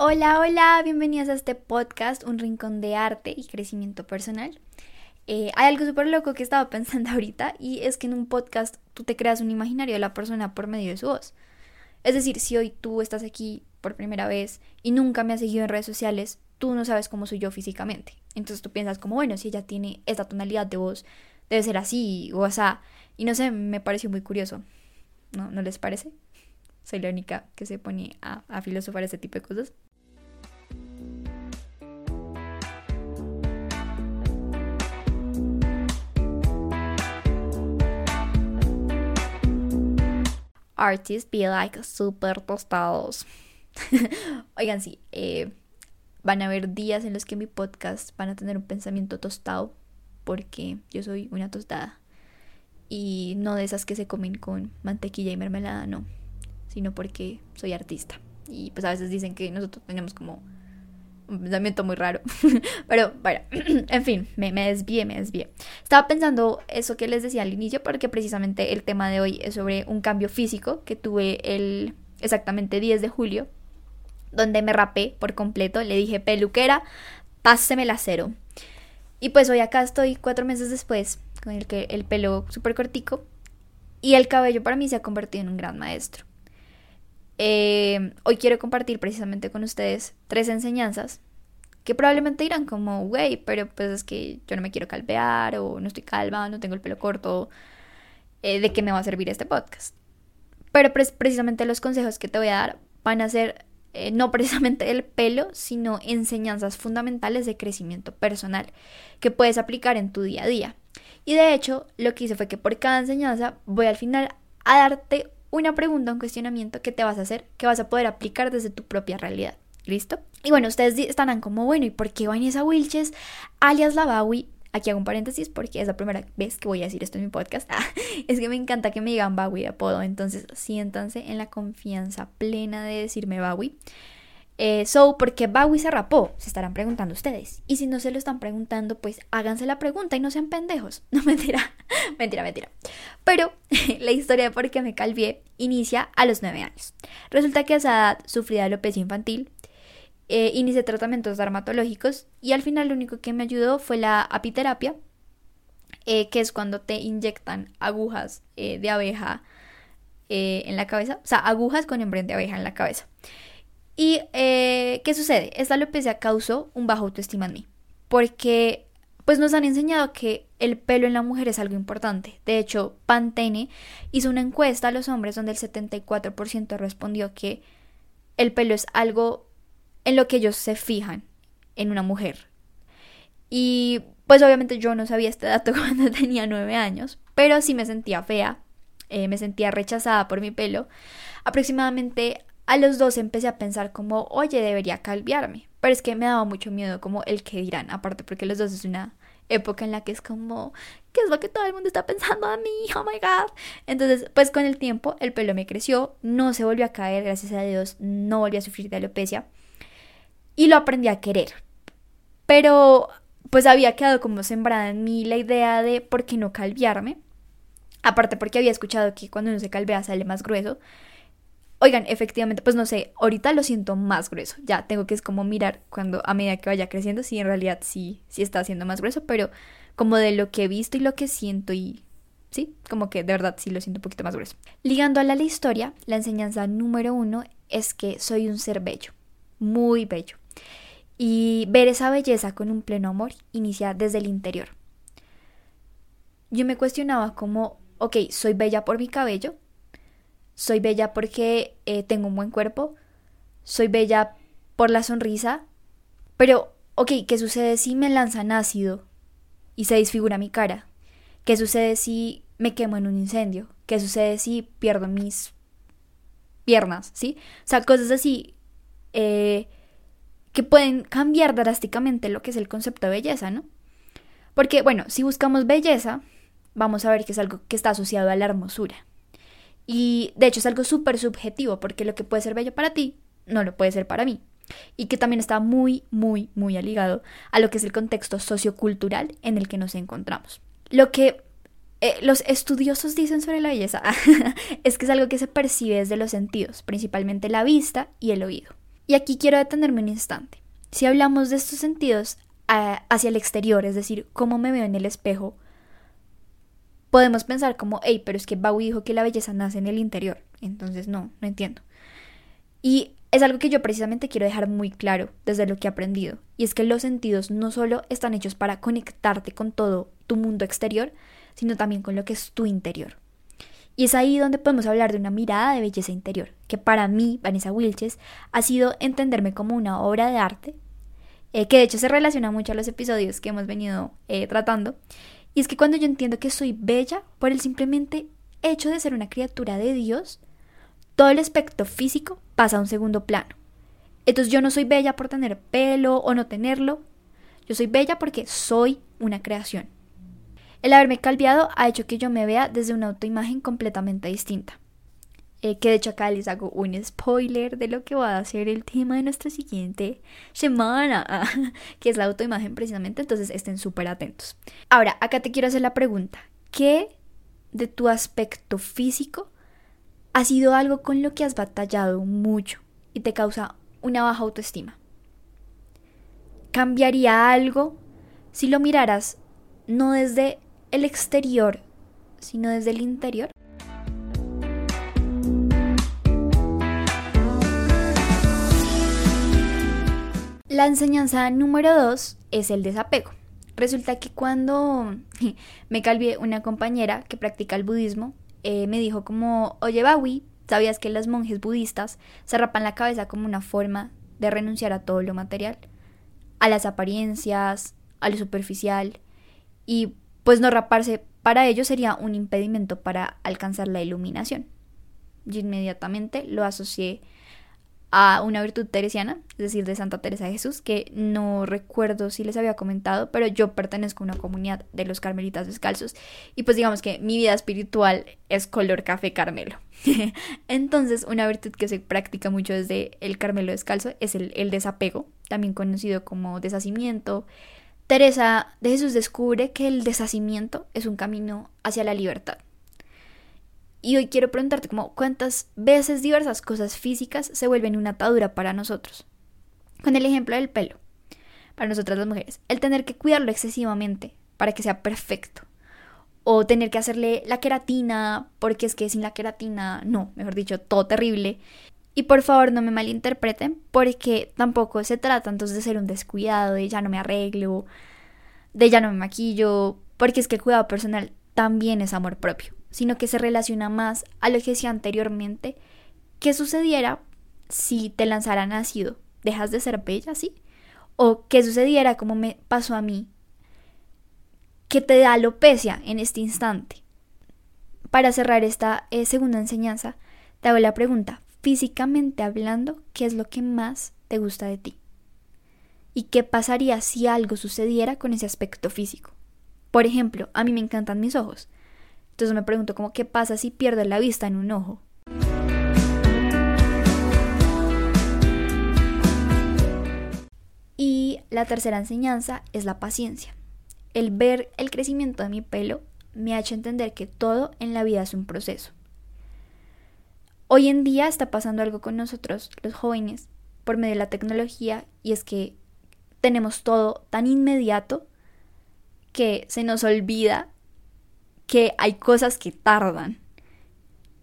Hola, hola, bienvenidos a este podcast, Un Rincón de Arte y Crecimiento Personal. Eh, hay algo súper loco que estaba pensando ahorita y es que en un podcast tú te creas un imaginario de la persona por medio de su voz. Es decir, si hoy tú estás aquí por primera vez y nunca me has seguido en redes sociales, tú no sabes cómo soy yo físicamente. Entonces tú piensas como, bueno, si ella tiene esta tonalidad de voz, debe ser así o así. Y no sé, me pareció muy curioso. ¿No, ¿No les parece? Soy la única que se pone a, a filosofar ese tipo de cosas. Artists be like super tostados. Oigan, sí, eh, van a haber días en los que mi podcast van a tener un pensamiento tostado porque yo soy una tostada y no de esas que se comen con mantequilla y mermelada, no, sino porque soy artista y pues a veces dicen que nosotros tenemos como pensamiento muy raro. Pero bueno, en fin, me, desvié, me desvié. Estaba pensando eso que les decía al inicio, porque precisamente el tema de hoy es sobre un cambio físico que tuve el exactamente 10 de julio, donde me rapé por completo. Le dije, peluquera, páseme la cero. Y pues hoy acá estoy cuatro meses después, con el, que, el pelo súper cortico. Y el cabello para mí se ha convertido en un gran maestro. Eh, hoy quiero compartir precisamente con ustedes tres enseñanzas que probablemente dirán como, güey, pero pues es que yo no me quiero calvear o no estoy calva, no tengo el pelo corto, eh, ¿de qué me va a servir este podcast? Pero precisamente los consejos que te voy a dar van a ser eh, no precisamente el pelo, sino enseñanzas fundamentales de crecimiento personal que puedes aplicar en tu día a día. Y de hecho, lo que hice fue que por cada enseñanza voy al final a darte una pregunta, un cuestionamiento que te vas a hacer, que vas a poder aplicar desde tu propia realidad. ¿Listo? Y bueno, ustedes estarán como, bueno, ¿y por qué Vanessa Wilches, alias la Bawi? Aquí hago un paréntesis porque es la primera vez que voy a decir esto en mi podcast. Ah, es que me encanta que me digan Bawi de apodo, entonces siéntanse en la confianza plena de decirme Bawi. Eh, so, ¿por qué Bowie se rapó? Se estarán preguntando ustedes. Y si no se lo están preguntando, pues háganse la pregunta y no sean pendejos. No, mentira, mentira, mentira. Pero la historia de por qué me calvié inicia a los 9 años. Resulta que a esa edad sufrí de alopecia infantil, eh, inicié tratamientos dermatológicos y al final lo único que me ayudó fue la apiterapia, eh, que es cuando te inyectan agujas eh, de abeja en la cabeza, o sea, agujas con embrión de abeja en la cabeza. ¿Y eh, qué sucede? Esta alopecia causó un bajo autoestima en mí, porque pues nos han enseñado que el pelo en la mujer es algo importante. De hecho, Pantene hizo una encuesta a los hombres donde el 74% respondió que el pelo es algo en lo que ellos se fijan en una mujer. Y pues obviamente yo no sabía este dato cuando tenía nueve años, pero sí me sentía fea, eh, me sentía rechazada por mi pelo. Aproximadamente a los dos empecé a pensar como, oye, debería calviarme. Pero es que me daba mucho miedo como el que dirán, aparte porque los dos es una época en la que es como, ¿qué es lo que todo el mundo está pensando a mí? Oh my god. Entonces, pues con el tiempo el pelo me creció, no se volvió a caer, gracias a Dios, no volví a sufrir de alopecia y lo aprendí a querer. Pero pues había quedado como sembrada en mí la idea de por qué no calviarme. Aparte porque había escuchado que cuando uno se calvea sale más grueso. Oigan, efectivamente, pues no sé, ahorita lo siento más grueso. Ya tengo que es como mirar cuando a medida que vaya creciendo, si en realidad sí, sí está haciendo más grueso, pero como de lo que he visto y lo que siento y sí, como que de verdad sí lo siento un poquito más grueso. Ligando a la historia, la enseñanza número uno es que soy un ser bello, muy bello. Y ver esa belleza con un pleno amor inicia desde el interior. Yo me cuestionaba como, ok, soy bella por mi cabello, soy bella porque eh, tengo un buen cuerpo, soy bella por la sonrisa, pero, ok, ¿qué sucede si me lanzan ácido y se disfigura mi cara? ¿Qué sucede si me quemo en un incendio? ¿Qué sucede si pierdo mis piernas? ¿Sí? O sea, cosas así eh, que pueden cambiar drásticamente lo que es el concepto de belleza, ¿no? Porque, bueno, si buscamos belleza, vamos a ver que es algo que está asociado a la hermosura. Y de hecho es algo súper subjetivo, porque lo que puede ser bello para ti no lo puede ser para mí. Y que también está muy, muy, muy aligado a lo que es el contexto sociocultural en el que nos encontramos. Lo que eh, los estudiosos dicen sobre la belleza es que es algo que se percibe desde los sentidos, principalmente la vista y el oído. Y aquí quiero detenerme un instante. Si hablamos de estos sentidos hacia el exterior, es decir, cómo me veo en el espejo, podemos pensar como, hey, pero es que Bowie dijo que la belleza nace en el interior. Entonces, no, no entiendo. Y es algo que yo precisamente quiero dejar muy claro desde lo que he aprendido. Y es que los sentidos no solo están hechos para conectarte con todo tu mundo exterior, sino también con lo que es tu interior. Y es ahí donde podemos hablar de una mirada de belleza interior, que para mí, Vanessa Wilches, ha sido entenderme como una obra de arte, eh, que de hecho se relaciona mucho a los episodios que hemos venido eh, tratando, y es que cuando yo entiendo que soy bella por el simplemente hecho de ser una criatura de Dios, todo el aspecto físico pasa a un segundo plano. Entonces yo no soy bella por tener pelo o no tenerlo, yo soy bella porque soy una creación. El haberme calviado ha hecho que yo me vea desde una autoimagen completamente distinta. Eh, que de hecho acá les hago un spoiler de lo que va a ser el tema de nuestra siguiente semana, que es la autoimagen precisamente, entonces estén súper atentos. Ahora, acá te quiero hacer la pregunta, ¿qué de tu aspecto físico ha sido algo con lo que has batallado mucho y te causa una baja autoestima? ¿Cambiaría algo si lo miraras no desde el exterior, sino desde el interior? La enseñanza número dos es el desapego. Resulta que cuando me calvié una compañera que practica el budismo, eh, me dijo como, oye Bawi, ¿sabías que los monjes budistas se rapan la cabeza como una forma de renunciar a todo lo material? A las apariencias, a lo superficial, y pues no raparse para ellos sería un impedimento para alcanzar la iluminación. Yo inmediatamente lo asocié a una virtud teresiana, es decir, de Santa Teresa de Jesús, que no recuerdo si les había comentado, pero yo pertenezco a una comunidad de los carmelitas descalzos y pues digamos que mi vida espiritual es color café carmelo. Entonces, una virtud que se practica mucho desde el carmelo descalzo es el, el desapego, también conocido como deshacimiento, Teresa de Jesús descubre que el deshacimiento es un camino hacia la libertad. Y hoy quiero preguntarte como cuántas veces diversas cosas físicas se vuelven una atadura para nosotros. Con el ejemplo del pelo, para nosotras las mujeres, el tener que cuidarlo excesivamente para que sea perfecto. O tener que hacerle la queratina, porque es que sin la queratina, no, mejor dicho, todo terrible. Y por favor no me malinterpreten, porque tampoco se trata entonces de ser un descuidado, de ya no me arreglo, de ya no me maquillo, porque es que el cuidado personal también es amor propio, sino que se relaciona más a lo que decía anteriormente, ¿qué sucediera si te lanzaran ácido? ¿Dejas de ser bella, sí? ¿O qué sucediera como me pasó a mí? que te da alopecia en este instante? Para cerrar esta eh, segunda enseñanza, te hago la pregunta, físicamente hablando, ¿qué es lo que más te gusta de ti? ¿Y qué pasaría si algo sucediera con ese aspecto físico? Por ejemplo, a mí me encantan mis ojos. Entonces me pregunto como qué pasa si pierdo la vista en un ojo. Y la tercera enseñanza es la paciencia. El ver el crecimiento de mi pelo me ha hecho entender que todo en la vida es un proceso. Hoy en día está pasando algo con nosotros, los jóvenes, por medio de la tecnología, y es que tenemos todo tan inmediato que se nos olvida que hay cosas que tardan.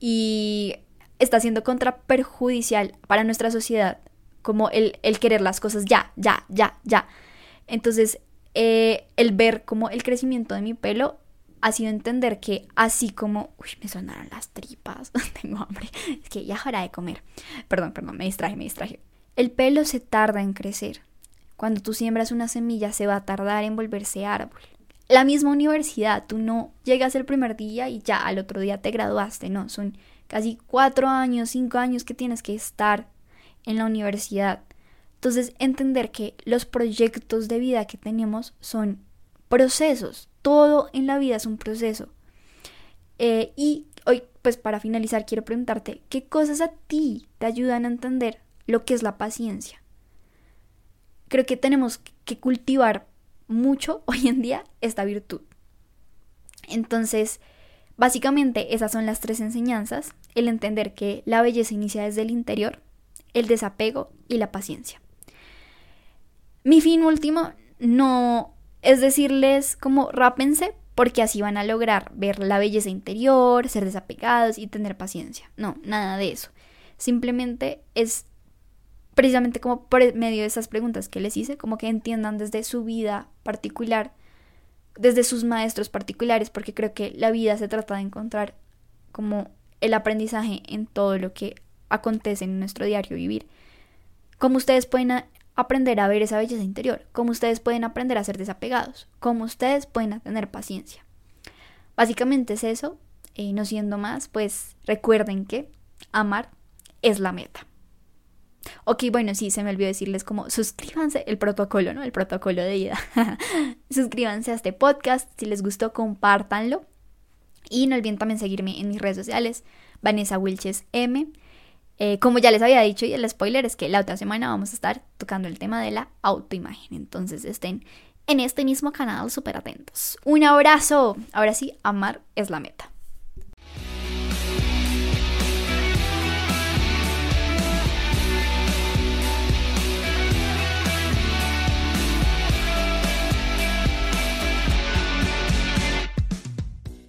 Y está siendo contraperjudicial para nuestra sociedad, como el, querer las cosas ya, ya, ya, ya. Entonces, eh, el ver como el crecimiento de mi pelo ha sido entender que así como, uy, me sonaron las tripas, tengo hambre, es que ya hora de comer. Perdón, perdón, me distraje, me distraje. El pelo se tarda en crecer. Cuando tú siembras una semilla se va a tardar en volverse árbol. La misma universidad, tú no llegas el primer día y ya al otro día te graduaste, no, son casi cuatro años, cinco años que tienes que estar en la universidad. Entonces, entender que los proyectos de vida que tenemos son procesos, todo en la vida es un proceso. Eh, y hoy, pues para finalizar, quiero preguntarte, ¿qué cosas a ti te ayudan a entender lo que es la paciencia? Creo que tenemos que cultivar mucho hoy en día esta virtud. Entonces, básicamente esas son las tres enseñanzas. El entender que la belleza inicia desde el interior, el desapego y la paciencia. Mi fin último no es decirles como rápense porque así van a lograr ver la belleza interior, ser desapegados y tener paciencia. No, nada de eso. Simplemente es precisamente como por medio de esas preguntas que les hice, como que entiendan desde su vida particular, desde sus maestros particulares, porque creo que la vida se trata de encontrar como el aprendizaje en todo lo que acontece en nuestro diario vivir. Como ustedes pueden aprender a ver esa belleza interior, cómo ustedes pueden aprender a ser desapegados, cómo ustedes pueden tener paciencia. Básicamente es eso, y no siendo más, pues recuerden que amar es la meta. Ok, bueno, sí, se me olvidó decirles como suscríbanse el protocolo, ¿no? El protocolo de vida. suscríbanse a este podcast, si les gustó, compártanlo. Y no olviden también seguirme en mis redes sociales, Vanessa Wilches M. Eh, como ya les había dicho y el spoiler es que la otra semana vamos a estar tocando el tema de la autoimagen. Entonces estén en este mismo canal súper atentos. Un abrazo. Ahora sí, amar es la meta.